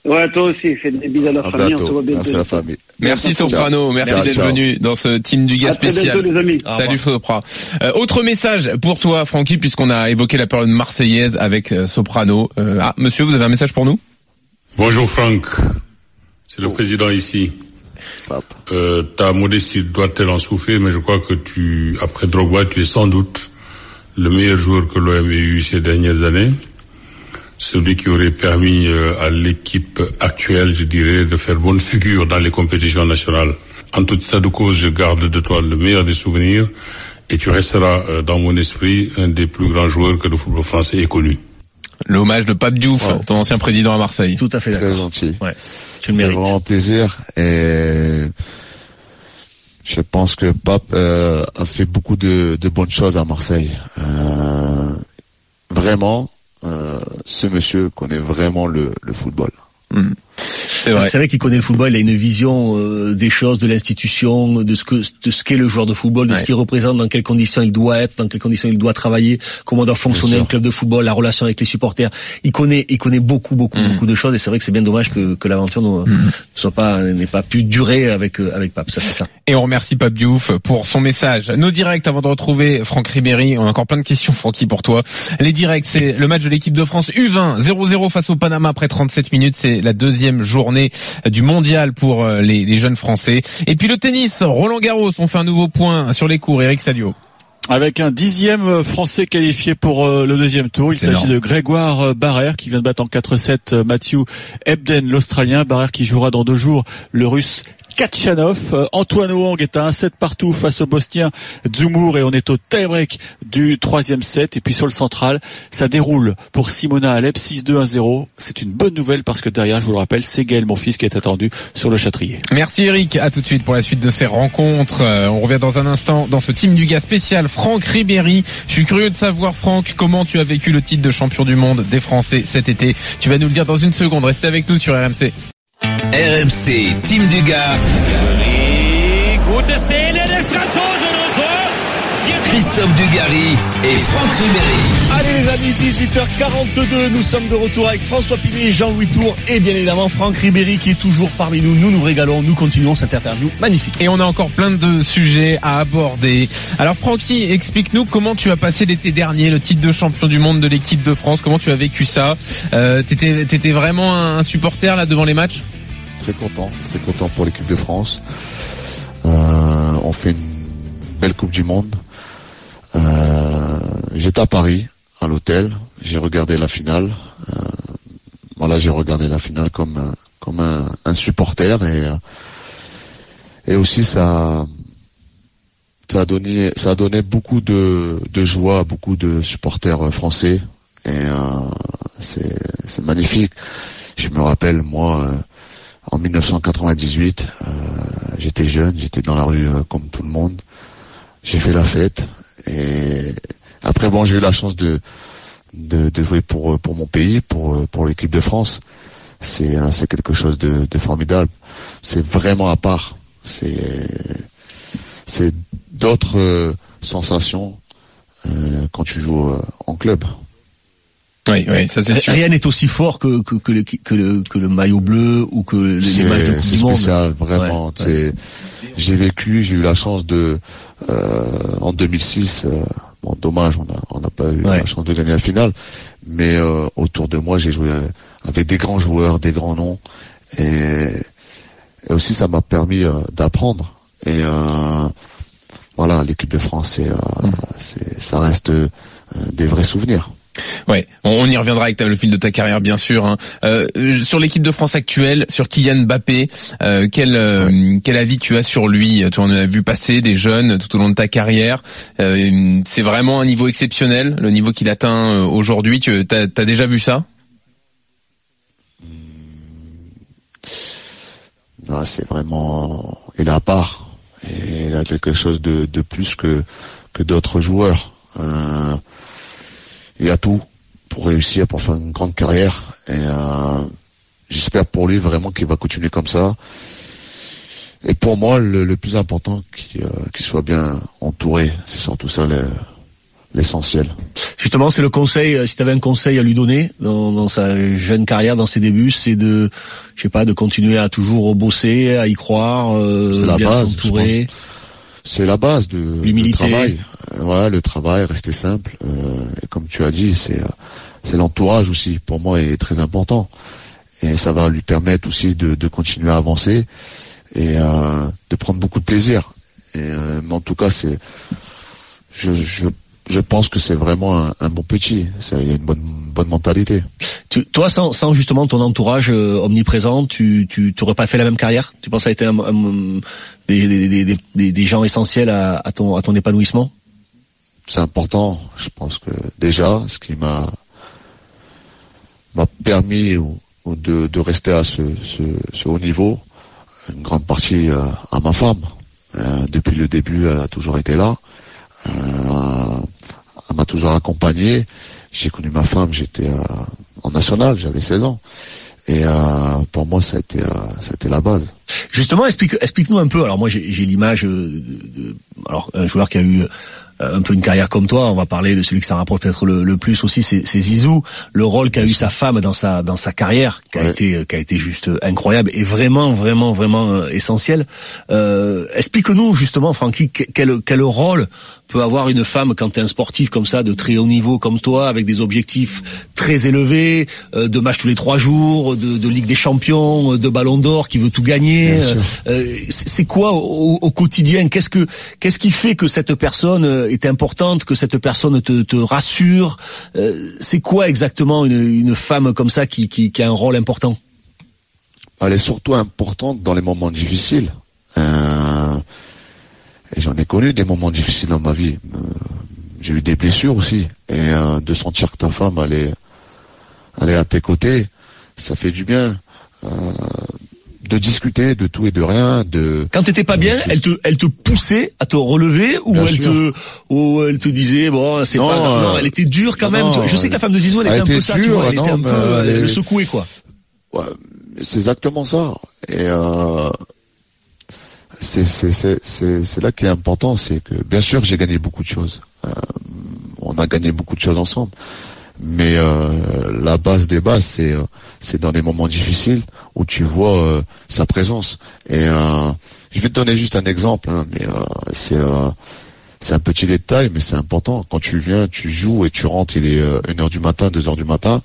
Ouais, toi aussi, fais des bisous à la À famille, on. Merci à la famille. Merci Ciao. Soprano, merci Ciao, d'être ciao. venu dans ce team du très spécial. bientôt, les amis. Au Salut. Sopra. Euh, autre message pour toi, Francky, puisqu'on a évoqué la période marseillaise avec euh, Soprano. Euh, ah, monsieur, vous avez un message pour nous? Bonjour Franck, c'est le président ici. Euh, ta modestie doit-elle en souffrir, mais je crois que tu, après Drogba, tu es sans doute le meilleur joueur que l'OM ait eu ces dernières années. Celui qui aurait permis euh, à l'équipe actuelle, je dirais, de faire bonne figure dans les compétitions nationales. En tout état de cause, je garde de toi le meilleur des souvenirs et tu resteras euh, dans mon esprit un des plus grands joueurs que le football français ait connu. L'hommage de Pape Diouf, Wow. ton ancien président à Marseille. Tout à fait Très d'accord. gentil. Ouais, tu le vraiment plaisir et je pense que Pape euh, a fait beaucoup de, de bonnes choses à Marseille. Euh, vraiment, euh, ce monsieur connaît vraiment le, le football. C'est vrai. C'est vrai qu'il connaît le football, il a une vision euh, des choses, de l'institution, de ce que de ce qu'est le joueur de football, de Ouais. ce qu'il représente, dans quelles conditions il doit être, dans quelles conditions il doit travailler, comment doit fonctionner un club de football, la relation avec les supporters. Il connaît, il connaît beaucoup, beaucoup, Mm. beaucoup de choses, et c'est vrai que c'est bien dommage que, que l'aventure ne soit pas n'ait pas pu durer avec euh, avec Pape. Ça c'est ça. Et on remercie Pape Diouf pour son message. Nos directs avant de retrouver Franck Ribéry. On a encore plein de questions, Francky, pour toi. Les directs, c'est le match de l'équipe de France U20, 0-0 face au Panama après 37 minutes. C'est la deuxième journée du mondial pour euh, les, les jeunes Français. Et puis le tennis, Roland Garros, on fait un nouveau point sur les cours. Eric Salio. Avec un dixième français qualifié pour euh, le deuxième tour. Il s'agit de Grégoire euh, Barrère qui vient de battre en 4-7 euh, Mathieu Ebden, l'Australien. Barrère qui jouera dans deux jours le Russe Kachanov. Euh, Antoine Wang est à un set partout face au Bosnien Dzumur et on est au tie-break du troisième set. Et puis sur le central, ça déroule pour Simona Alep 6-2-1-0. C'est une bonne nouvelle parce que derrière, je vous le rappelle, c'est Gaël, mon fils, qui est attendu sur le Châtrier. Merci Eric, à tout de suite pour la suite de ces rencontres. Euh, on revient dans un instant dans ce team du gars spécial Franck Ribéry. Je suis curieux de savoir Franck comment tu as vécu le titre de champion du monde des Français cet été. Tu vas nous le dire dans une seconde. Restez avec nous sur RMC. RMC, Team Dugas. Christophe Dugarry et Franck Ribéry. Allez les amis, 18h42, nous sommes de retour avec François Pinet et Jean-Louis Tour et bien évidemment Franck Ribéry qui est toujours parmi nous. Nous nous régalons, nous continuons cette interview magnifique. Et on a encore plein de sujets à aborder. Alors Francky, explique-nous comment tu as passé l'été dernier, le titre de champion du monde de l'équipe de France, comment tu as vécu ça? Euh, T'étais étais vraiment un supporter là devant les matchs? Très content, très content pour l'équipe de France. Euh, on fait une belle Coupe du Monde. Euh, J'étais à Paris, à l'hôtel. J'ai regardé la finale. Euh, voilà, j'ai regardé la finale comme comme un, supporter et et aussi ça ça a donné ça beaucoup de de joie à beaucoup de supporters français et c'est magnifique. Je me rappelle moi en 1998, euh, j'étais jeune, j'étais dans la rue euh, comme tout le monde. J'ai fait la fête et après bon j'ai eu la chance de de, jouer pour pour mon pays, pour pour l'équipe de France. C'est euh, c'est quelque chose de, formidable. C'est vraiment à part. C'est c'est d'autres euh, sensations euh, quand tu joues euh, en club. Oui, oui, ça c'est sûr. Rien n'est aussi fort que que que le, que le que le maillot bleu ou que les, matchs de Coupe c'est du Monde. spécial, vraiment. Ouais, j'ai vécu, j'ai eu la chance de euh, en 2006. euh, bon, dommage, on a on n'a pas eu Ouais. la chance de gagner la finale, mais euh, autour de moi, j'ai joué avec des grands joueurs, des grands noms, et, et aussi ça m'a permis euh, d'apprendre. Et euh, voilà, l'équipe de France, c'est, euh, Mm. ça reste euh, des vrais souvenirs. Ouais, on, y reviendra avec le fil de ta carrière bien sûr. hein. Euh, sur l'équipe de France actuelle, sur Kylian Mbappé, euh, quel euh, avis tu as sur lui? Tu en as vu passer des jeunes tout au long de ta carrière. Euh, c'est vraiment un niveau exceptionnel, le niveau qu'il atteint euh, aujourd'hui. Tu as, déjà vu ça? Ah, c'est vraiment, il est à part. Il a quelque chose de, plus que, d'autres joueurs. Euh, il a tout pour réussir, pour faire une grande carrière. Et euh, j'espère pour lui vraiment qu'il va continuer comme ça. Et pour moi, le, le plus important, qu'il euh, qu'il soit bien entouré. C'est surtout ça le- l'essentiel. Justement, c'est le conseil. euh, Si tu avais un conseil à lui donner dans, dans sa jeune carrière, dans ses débuts, c'est de, je sais pas, de continuer à toujours bosser, à y croire, euh, la bien s'entourer. C'est la base de L'humilité. du travail. Euh, voilà, le travail, rester simple. Euh, et comme tu as dit, c'est euh, c'est l'entourage aussi. Pour moi, est très important. Et ça va lui permettre aussi de, de continuer à avancer et euh, de prendre beaucoup de plaisir. Et euh, mais en tout cas, c'est je, je je pense que c'est vraiment un, un bon petit. Il a une bonne bonne mentalité. Tu, toi, sans, sans justement ton entourage euh, omniprésent, tu tu t'aurais pas fait la même carrière? Tu penses que ça a été un, un- des, des, des, des- des- des gens essentiels à, à ton à ton épanouissement? C'est important. Je pense que déjà, ce qui m'a m'a permis ou, ou de, de rester à ce, ce, ce haut niveau, une grande partie euh, à ma femme. Euh, depuis le début, elle a toujours été là. Euh, elle m'a toujours accompagné. J'ai connu ma femme, j'étais euh, en national, j'avais 16 ans. Et euh, pour moi, ça a été, euh, ça a été la base. Justement, explique, explique-nous un peu. Alors moi, j'ai j'ai l'image de, de- alors un joueur qui a eu un peu une carrière comme toi. On va parler de celui qui s'en rapproche peut-être le, le plus aussi, c'est c'est Zizou. Le rôle qu'a eu sa femme dans sa dans sa carrière, qui a été qui a été juste incroyable et vraiment vraiment vraiment essentiel. Euh, explique-nous justement, Francky, que- quel quel rôle peut avoir une femme quand tu es un sportif comme ça de très haut niveau comme toi avec des objectifs très élevés euh, de matchs tous les trois jours de, de Ligue des Champions euh, de Ballon d'Or qui veut tout gagner sûr. euh, c'est quoi au, au quotidien? Qu'est-ce que qu'est-ce qui fait que cette personne euh, est importante, que cette personne te, te rassure? Euh, C'est quoi exactement une, une femme comme ça qui, qui, qui a un rôle important? Elle est surtout importante dans les moments difficiles. Euh, et j'en ai connu des moments difficiles dans ma vie. Euh, J'ai eu des blessures aussi. Et euh, de sentir que ta femme elle est, elle est à tes côtés, ça fait du bien. Euh, de discuter de tout et de rien, de Quand t'étais pas bien, elle te elle te poussait à te relever ou Bien elle sûr. te ou elle te disait bon c'est pas grave. non euh, elle était dure quand non, même. je sais que la femme de Zizou elle, elle était un peu ça, tu dure, vois, elle était un peu euh, elle le quoi. Ouais, c'est exactement ça. Et euh, c'est là qui est important, c'est que bien sûr j'ai gagné beaucoup de choses. Euh, on a gagné beaucoup de choses ensemble. Mais euh, la base des bases, c'est euh, c'est dans des moments difficiles où tu vois sa présence. Et je vais te donner juste un exemple, hein, mais c'est c'est un petit détail, mais c'est important. Quand tu viens, tu joues et tu rentres, il est 1h du matin, 2h du matin,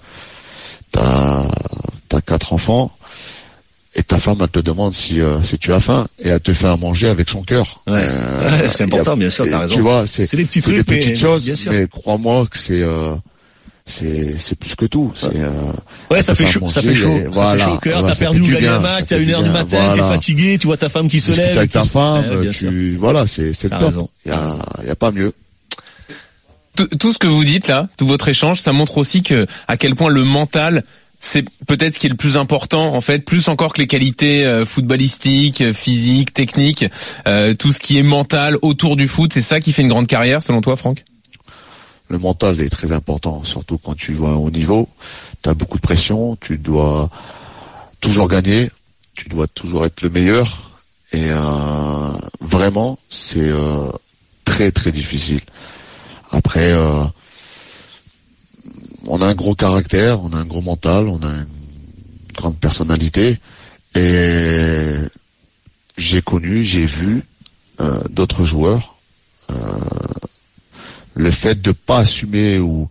t'as as quatre enfants, et ta femme, elle te demande si, euh, si tu as faim, et elle te fait à manger avec son cœur. Ouais. Ouais, c'est important, a- bien sûr, t'as raison. Tu vois, c'est C'est des petits trucs, mais- petites choses, bien sûr. mais crois-moi que c'est... euh, c'est c'est plus que tout. C'est euh, Ouais, ça fait chaud, ça fait chaud, et ça voilà, fait chaud au cœur, voilà, t'as perdu match, fait t'as une heure du matin, t'es voilà. fatigué, tu vois ta femme qui se lève. avec ta qui- femme, Ouais, tu voilà, c'est c'est le top. Il y a il y a pas mieux. tout, tout ce que vous dites là, tout votre échange, ça montre aussi que à quel point le mental c'est peut-être ce qui est le plus important en fait, plus encore que les qualités euh, footballistiques, euh, physiques, techniques, euh, tout ce qui est mental autour du foot, c'est ça qui fait une grande carrière selon toi, Franck? Le mental est très important, surtout quand tu joues à un haut niveau. Tu as beaucoup de pression, tu dois toujours gagner, tu dois toujours être le meilleur. Et vraiment, c'est très très difficile. Après, on a un gros caractère, on a un gros mental, on a une grande personnalité. Et j'ai connu, j'ai vu euh, d'autres joueurs. euh, le fait de pas assumer ou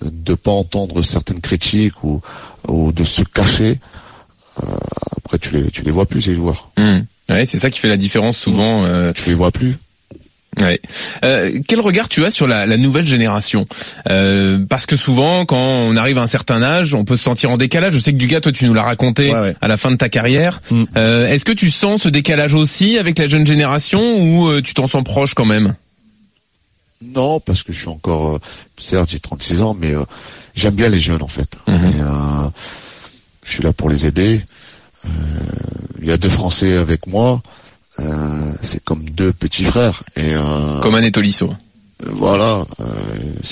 de pas entendre certaines critiques ou, ou de se cacher, euh, après tu les tu les vois plus ces joueurs. Ouais, c'est ça qui fait la différence souvent. euh, Tu les vois plus. Ouais. Euh, quel regard tu as sur la, la nouvelle génération? Euh, Parce que souvent, quand on arrive à un certain âge, on peut se sentir en décalage. Je sais que Dugas, toi, tu nous l'as raconté à la fin de ta carrière. Euh, Est-ce que tu sens ce décalage aussi avec la jeune génération ou euh, tu t'en sens proche quand même? Non, parce que je suis encore, euh, certes j'ai 36 ans, mais euh, j'aime bien les jeunes en fait. Et, euh, je suis là pour les aider. Euh, Il y a deux Français avec moi. Euh, c'est comme deux petits frères. Et euh, Comme un Etolisso. Voilà. euh,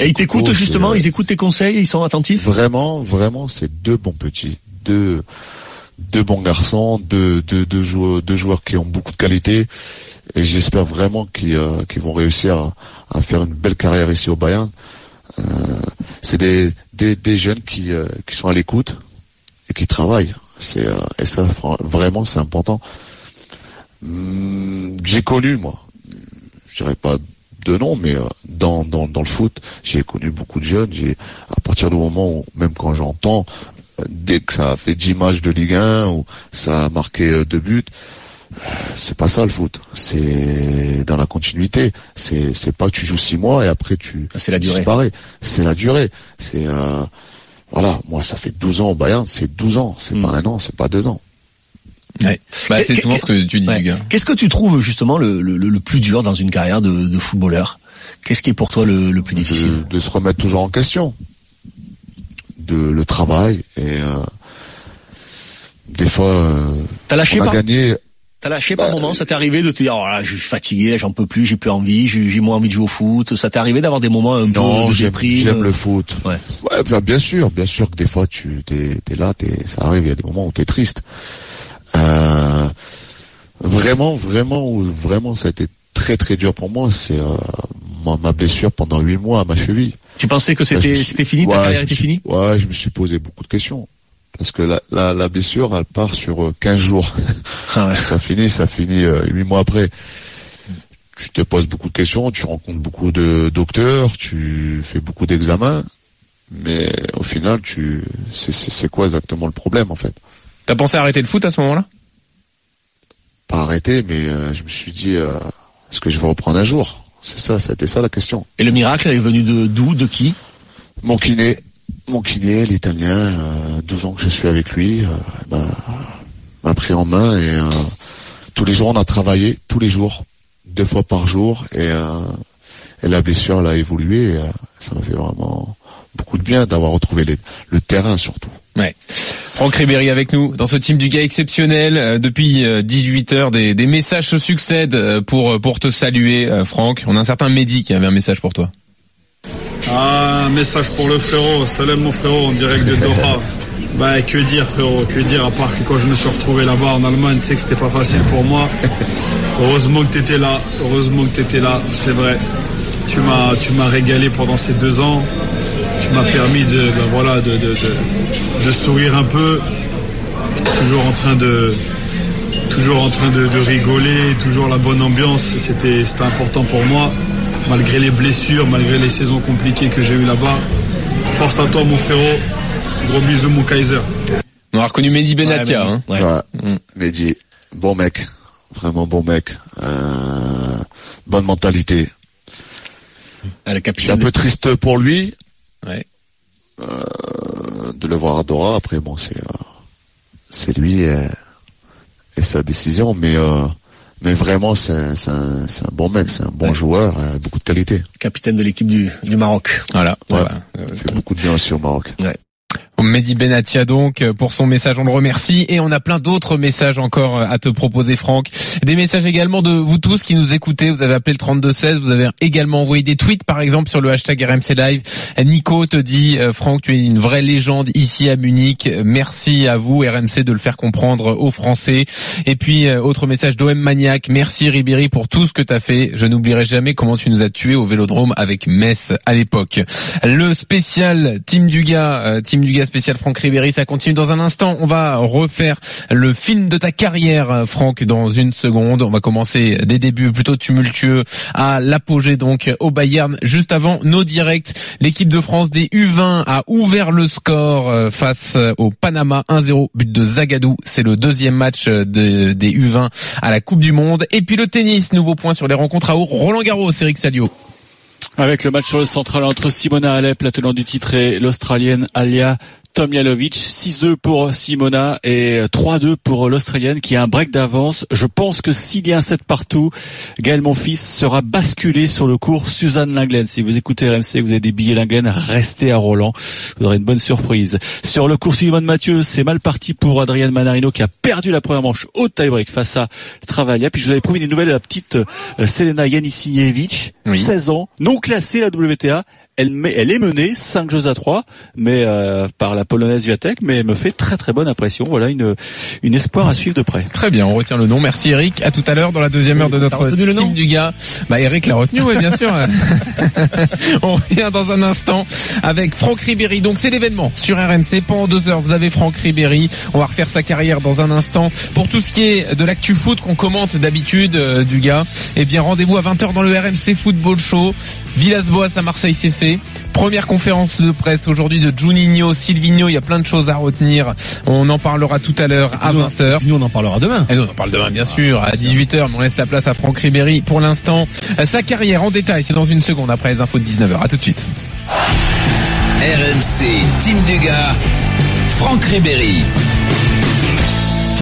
Et ils t'écoutent justement, ils écoutent tes conseils, ils sont attentifs. Vraiment, vraiment, c'est deux bons petits, deux, deux bons garçons, deux, deux, deux joueurs, deux joueurs qui ont beaucoup de qualité. Et j'espère vraiment qu'ils euh, qu'ils vont réussir à, à faire une belle carrière ici au Bayern. Euh, c'est des, des, des jeunes qui, euh, qui sont à l'écoute et qui travaillent. C'est euh, et ça vraiment c'est important. J'ai connu moi, je dirais pas de nom, mais euh, dans, dans, dans le foot, j'ai connu beaucoup de jeunes. J'ai à partir du moment où, même quand j'entends, euh, dès que ça a fait 10 matchs de Ligue 1 ou ça a marqué euh, deux buts, c'est pas ça le foot. C'est dans la continuité. C'est c'est pas que tu joues six mois et après tu Ah, c'est la durée. disparais. C'est la durée. C'est euh, voilà. Moi, ça fait 12 ans au Bayern. C'est 12 ans. C'est Hmm. pas un an. C'est pas deux ans. Ouais. Bah, c'est souvent ce que tu dis, Ouais. Qu'est-ce que tu trouves justement le, le, le plus dur dans une carrière de, de footballeur? Qu'est-ce qui est pour toi le, le plus difficile? de, de se remettre toujours en question, de le travail et euh, des fois euh, T'as lâché on a par- gagné. T'as lâché par moment, ça t'est arrivé de te dire, oh là, je suis fatigué, j'en peux plus, j'ai plus envie, j'ai moins envie de jouer au foot? Ça t'est arrivé d'avoir des moments un Non, peu de j'aime déprime? j'aime le foot. Ouais. Ouais, bien, sûr, bien sûr que des fois tu t'es es là, t'es, ça arrive, il y a des moments où t'es triste. Euh, vraiment, vraiment, vraiment ça a été très très dur pour moi, c'est euh, ma, blessure pendant huit mois à ma cheville. Tu pensais que c'était suis- fini, ta carrière était finie Ouais, je me suis posé beaucoup de questions. Parce que la, la, la blessure, elle part sur euh, 15 jours. Ah [laughs] Ça finit, ça finit euh, 8 mois après. Tu te poses beaucoup de questions, tu rencontres beaucoup de docteurs, tu fais beaucoup d'examens, mais au final, tu, c'est quoi exactement le problème en fait? T'as pensé à arrêter le foot à ce moment-là? Pas arrêter, mais euh, je me suis dit, euh, est-ce que je vais reprendre un jour? C'est ça, c'était ça la question. Et le miracle est venu de d'où, de qui? Mon kiné, mon kiné, l'italien, euh, 12 ans que je suis avec lui, euh, m'a, m'a pris en main et euh, tous les jours on a travaillé, tous les jours, deux fois par jour et, euh, et la blessure elle a évolué. Et, euh, ça m'a fait vraiment beaucoup de bien d'avoir retrouvé les- le terrain surtout. Ouais. Franck Ribéry avec nous dans ce team du gars exceptionnel. Euh, depuis 18 heures, des, messages se succèdent euh, pour pour te saluer, euh, Franck. On a un certain Mehdi qui avait un message pour toi. Ah, un message pour le frérot. Salam mon frérot en direct de Doha. Bah, que dire frérot, que dire à part que quand je me suis retrouvé là-bas en Allemagne, tu sais que c'était pas facile pour moi. Heureusement que t'étais là, heureusement que t'étais là, c'est vrai. tu m'as régalé pendant ces deux ans. Tu m'as permis de, ben voilà, de, de, de, de sourire un peu, toujours en train de, toujours en train de, de rigoler, toujours la bonne ambiance. C'était, c'était important pour moi, malgré les blessures, malgré les saisons compliquées que j'ai eues là-bas. Force à toi, mon frérot. Gros bisous, mon Kaiser. On a reconnu Mehdi Benatia. hein. Ouais. Mehdi, bon mec, vraiment bon mec, euh, bonne mentalité. Suis un peu triste pour lui. Ouais. euh, de le voir à Dora. Après, bon, c'est euh, c'est lui et, et sa décision, mais euh, mais vraiment, c'est c'est un, c'est un bon mec, c'est un bon joueur, euh, beaucoup de qualité. Capitaine de l'équipe du, du Maroc. Voilà. Ouais. voilà. Il fait beaucoup de bien aussi au Maroc. Mehdi Benatia donc euh, pour son message, on le remercie et on a plein d'autres messages encore euh, à te proposer Franck. Des messages également de vous tous qui nous écoutez, vous avez appelé le 3216, vous avez également envoyé des tweets par exemple sur le hashtag RMC Live. Nico te dit euh, Franck, tu es une vraie légende ici à Munich. Merci à vous RMC de le faire comprendre aux Français. Et puis autre message d'OM Maniac, merci Ribéry pour tout ce que tu as fait. Je n'oublierai jamais comment tu nous as tués au Vélodrome avec Metz à l'époque. Le spécial Team Duga, euh, Team Duga spécial Franck Ribéry, ça continue dans un instant. On va refaire le film de ta carrière, euh, Franck, dans une seconde. On va commencer des débuts plutôt tumultueux à l'apogée donc au Bayern. Juste avant nos directs, l'équipe de France des U20 a ouvert le score euh, face euh, au Panama 1-0, but de Zagadou. C'est le deuxième match de- des U20 à la Coupe du Monde. Et puis le tennis, nouveau point sur les rencontres à Roland Garros, Eric Salio. Avec le match sur le central entre Simona Alep, la tenante du titre, et l'Australienne Alia Tomljanovic. 6-2 pour Simona et 3-2 pour l'Australienne qui a un break d'avance. Je pense que s'il y a un set partout, Gaël Monfils sera basculé sur le cours Suzanne Linglen. Si vous écoutez RMC, que vous avez des billets Linglen, restez à Roland. Vous aurez une bonne surprise. Sur le cours Simone Mathieu, c'est mal parti pour Adrian Manarino qui a perdu la première manche au tie-break face à Travaglia. Puis je vous avais promis des nouvelles de la petite euh, Selena Yanisievich, 16 ans, non classée à la WTA. Elle, met- elle est menée 5 jeux à 3, mais euh, par la polonaise Viatek, mais elle me fait très très bonne impression. Voilà une une espoir à suivre de près. Très bien, on retient le nom. Merci Eric. À tout à l'heure dans la deuxième heure de notre team du gars. Bah Eric l'a retenu, oui, bien sûr. [laughs] on revient dans un instant avec Franck Ribéry. Donc c'est l'événement sur RMC. Pendant deux heures, vous avez Franck Ribéry. On va refaire sa carrière dans un instant. Pour tout ce qui est de l'actu foot qu'on commente d'habitude euh, du gars, eh bien rendez-vous à 20h dans le RMC Football Show. Villas-Boas à Marseille, c'est fait. Première conférence de presse aujourd'hui de Juninho, Silvino, il y a plein de choses à retenir. On en parlera tout à l'heure à 20h. Nous, on en parlera demain. Et nous, on en parle demain, bien sûr, à 18h, mais on laisse la place à Franck Ribéry. Pour l'instant, euh, sa carrière en détail, c'est dans une seconde après les infos de 19h. À tout de suite. RMC, Team Dugas, Franck Ribéry.